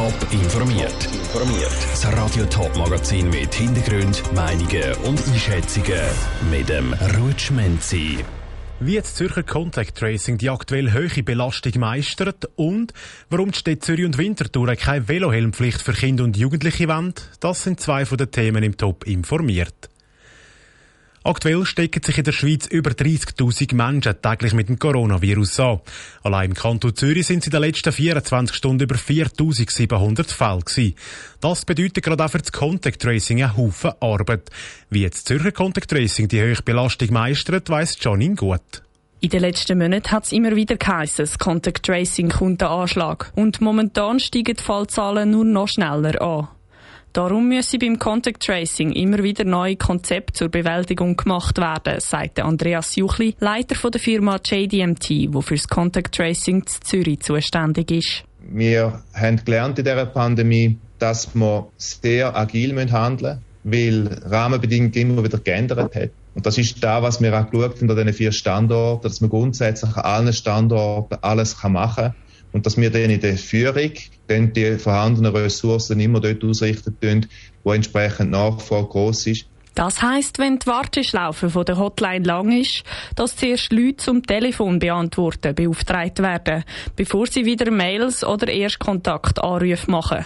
Top informiert. Informiert. Das Radio Top Magazin mit Hintergrund, Meinungen und Einschätzungen mit dem Rutschmenzi. Wie das Zürcher Contact Tracing die aktuell hohe Belastung meistert und warum die Städte Zürich und Winterthur keine Velohelmpflicht für Kinder und Jugendliche wollen, das sind zwei von den Themen im Top informiert. Aktuell stecken sich in der Schweiz über 30.000 Menschen täglich mit dem Coronavirus an. Allein im Kanton Zürich sind es in den letzten 24 Stunden über 4.700 Fälle gewesen. Das bedeutet gerade auch für das Contact Tracing einen Haufen Arbeit. Wie jetzt Zürcher Contact Tracing die hohe Belastung meistert, weiss Janine gut. In den letzten Monaten hat es immer wieder geheißen, das Contact Tracing kommt der Anschlag. Und momentan steigen die Fallzahlen nur noch schneller an. Darum müssen beim Contact Tracing immer wieder neue Konzepte zur Bewältigung gemacht werden, sagt Andreas Juchli, Leiter der Firma JDMT, wo für das Contact Tracing zu Zürich zuständig ist. Wir haben gelernt in dieser Pandemie, dass wir sehr agil handeln müssen, weil Rahmenbedingungen immer wieder geändert haben. Und das ist da, was wir auch geschaut haben an diesen vier Standorten, dass man grundsätzlich an allen Standorten alles machen kann und dass wir dann in der Führung dann die vorhandenen Ressourcen immer dort ausrichten tun, wo entsprechend Nachfrage groß ist. Das heißt, wenn die Warteschlaufe von der Hotline lang ist, dass zuerst Leute zum Telefon beantworten beauftragt werden, bevor sie wieder Mails oder Erstkontaktanrufe machen.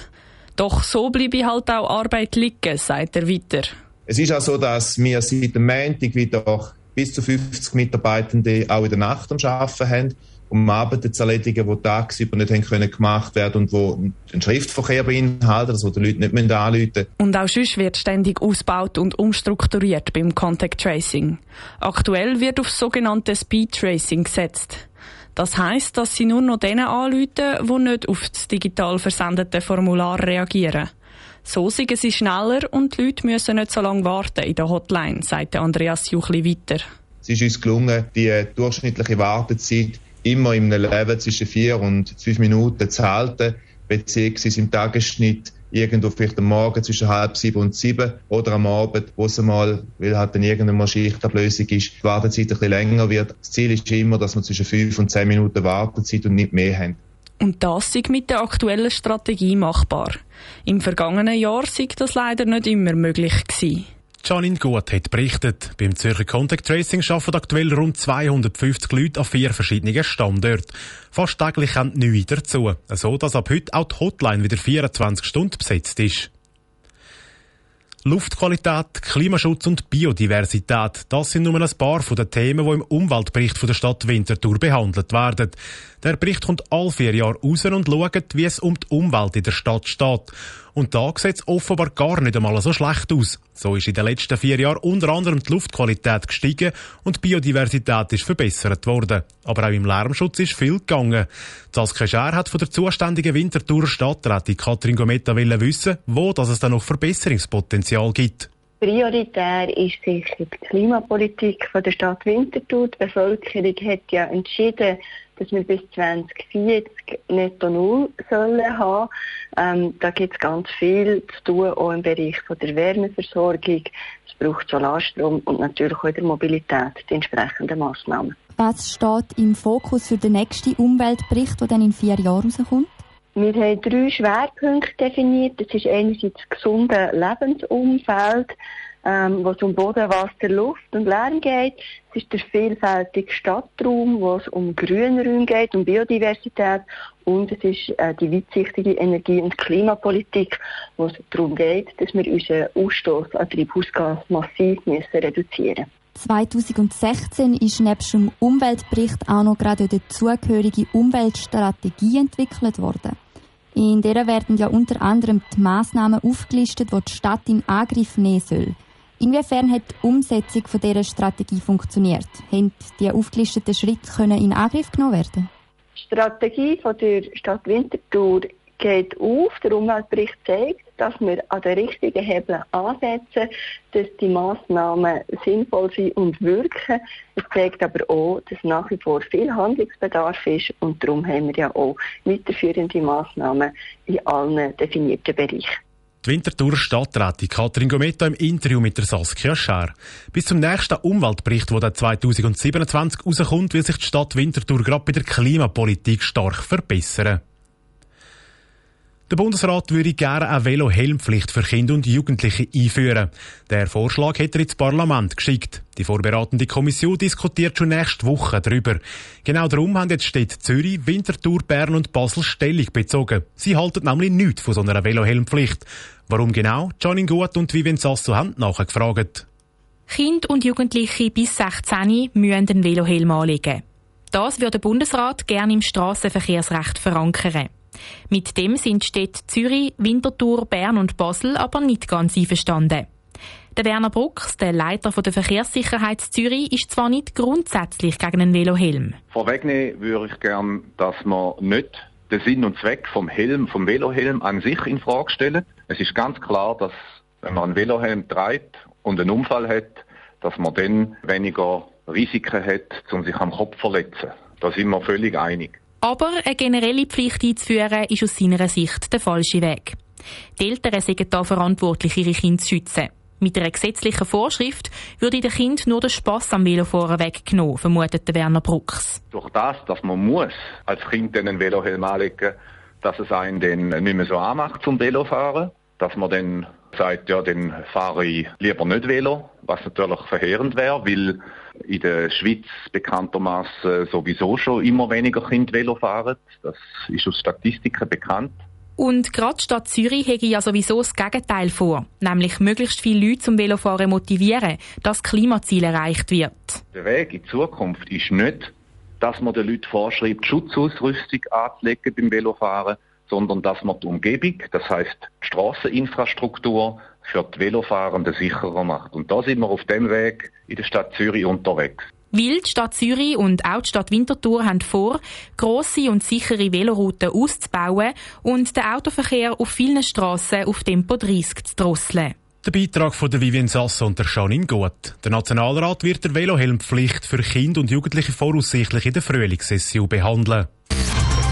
Doch so bleibe halt auch Arbeit liegen, sagt er weiter. Es ist auch so, dass wir seit dem Montag wieder bis zu 50 Mitarbeitende auch in der Nacht am Arbeiten haben um Arbeiten zu erledigen, die tagsüber nicht haben können gemacht werden und wo einen Schriftverkehr beinhalten, also die Leute nicht anrufen müssen. Und auch sonst wird ständig ausgebaut und umstrukturiert beim Contact Tracing. Aktuell wird auf sogenannte Speed Tracing gesetzt. Das heißt, dass sie nur noch denen anrufen, die nicht auf das digital versendete Formular reagieren. So sind sie schneller und die Leute müssen nicht so lange warten in der Hotline, sagt Andreas Juchli weiter. Es ist uns gelungen, die durchschnittliche Wartezeit immer in einem Level zwischen vier und fünf Minuten zu halten, beziehungsweise im Tagesschnitt irgendwo vielleicht am Morgen zwischen halb sieben und sieben oder am Abend, wo es mal, weil halt dann irgendeine Schichtablösung ist, die Wartezeit ein bisschen länger wird. Das Ziel ist immer, dass wir zwischen fünf und zehn Minuten Wartezeit und nicht mehr haben. Und das ist mit der aktuellen Strategie machbar. Im vergangenen Jahr sei das leider nicht immer möglich gewesen. Janine Gut hat berichtet, beim Zürcher Contact Tracing arbeiten aktuell rund 250 Leute an vier verschiedenen Standorten. Fast täglich kommen neue dazu, so dass ab heute auch die Hotline wieder 24 Stunden besetzt ist. Luftqualität, Klimaschutz und Biodiversität, das sind nur ein paar von den Themen, die im Umweltbericht von der Stadt Winterthur behandelt werden. Der Bericht kommt alle vier Jahre raus und schaut, wie es um die Umwelt in der Stadt steht. Und da sieht es offenbar gar nicht einmal so schlecht aus. So ist in den letzten vier Jahren unter anderem die Luftqualität gestiegen und die Biodiversität ist verbessert worden. Aber auch im Lärmschutz ist viel gegangen. Saskia Schär hat von der zuständigen Winterthur Stadträtin Katrin Gometta wissen, wo das es dann noch Verbesserungspotenzial gibt. Prioritär ist sicher die Klimapolitik von der Stadt Winterthur. Die Bevölkerung hat ja entschieden, dass wir bis 2040 netto null sollen haben. Ähm, da gibt es ganz viel zu tun, auch im Bereich von der Wärmeversorgung. Es braucht Solarstrom und natürlich auch in der Mobilität die entsprechenden Massnahmen. Was steht im Fokus für den nächsten Umweltbericht, der dann in vier Jahren rauskommt? Wir haben drei Schwerpunkte definiert. Das ist einerseits das gesunde Lebensumfeld, ähm, wo es um Boden, Wasser, Luft und Lärm geht. Es ist der vielfältige Stadtraum, wo es um Grünraum geht, um Biodiversität. Und es ist äh, die weitsichtige Energie- und Klimapolitik, wo es darum geht, dass wir unseren Ausstoß an Treibhausgas massiv müssen reduzieren 2016 ist nebst dem Umweltbericht auch noch gerade die zugehörige Umweltstrategie entwickelt worden. In der werden ja unter anderem die Massnahmen aufgelistet, die die Stadt in Angriff nehmen soll. Inwiefern hat die Umsetzung von dieser Strategie funktioniert? Haben die aufgelisteten Schritte können in Angriff genommen werden? Die Strategie der Stadt Winterthur geht auf. Der Umweltbericht zeigt, dass wir an den richtigen Hebeln ansetzen, dass die Massnahmen sinnvoll sind und wirken. Es zeigt aber auch, dass nach wie vor viel Handlungsbedarf ist und darum haben wir ja auch weiterführende Massnahmen in allen definierten Bereichen. Die Winterthur Stadträtin Katrin Gometta im Interview mit der Saskia Scher. Bis zum nächsten Umweltbericht, der 2027 rauskommt, will sich die Stadt Winterthur gerade bei der Klimapolitik stark verbessern. Der Bundesrat würde gerne eine Velo-Helmpflicht für Kinder und Jugendliche einführen. Der Vorschlag hat er ins Parlament geschickt. Die vorbereitende Kommission diskutiert schon nächste Woche darüber. Genau darum haben jetzt Städte Zürich, Winterthur, Bern und Basel Stellung bezogen. Sie halten nämlich nichts von so einer Velo-Helmpflicht. Warum genau? Janin Gut und Vivien Sasso haben nachgefragt. Kinder und Jugendliche bis 16 müssen den Velohelm anlegen. Das würde der Bundesrat gerne im Strassenverkehrsrecht verankern. Mit dem sind Städte Zürich, Winterthur, Bern und Basel aber nicht ganz einverstanden. Der Werner Brucks, der Leiter der Verkehrssicherheit Zürich, ist zwar nicht grundsätzlich gegen einen Velohelm. Vorwegnehmen würde ich gerne, dass man nicht den Sinn und Zweck vom Helm, vom Velohelm an sich in Frage stellen. Es ist ganz klar, dass wenn man einen Velohelm trägt und einen Unfall hat, dass man dann weniger Risiken hat, um sich am Kopf zu verletzen. Da sind wir völlig einig. Aber eine generelle Pflicht einzuführen, ist aus seiner Sicht der falsche Weg. Die Eltern sind da verantwortlich, ihre Kinder zu schützen. Mit einer gesetzlichen Vorschrift würde den Kind nur der Spass am Velofahren weggenommen, vermutet Werner Brucks. Durch das, dass man muss als Kind einen Velohelm anlegen, dass es einen dann nicht mehr so anmacht zum Velofahren, dass man dann sagt, ja, dann fahre ich lieber nicht Velo, was natürlich verheerend wäre, weil in der Schweiz bekanntermaßen sowieso schon immer weniger Kinder Velo fahren. Das ist aus Statistiken bekannt. Und gerade die Stadt Zürich hätte ja sowieso das Gegenteil vor, nämlich möglichst viele Leute zum Velofahren motivieren, dass das Klimaziel erreicht wird. Der Weg in Zukunft ist nicht, dass man den Leuten vorschreibt, Schutzausrüstung anzulegen beim Velofahren, sondern dass man die Umgebung, das heißt die Strasseninfrastruktur für die Velofahrenden sicherer macht. Und da sind wir auf dem Weg in der Stadt Zürich unterwegs. Weil die Stadt Zürich und auch die Stadt Winterthur haben vor, grosse und sichere Velorouten auszubauen und den Autoverkehr auf vielen Strassen auf Tempo 30 zu drosseln. Der Beitrag von der Vivien Sasso und der Janine Gut. Der Nationalrat wird der Velohelmpflicht für Kinder und Jugendliche voraussichtlich in der Frühlingssession behandeln.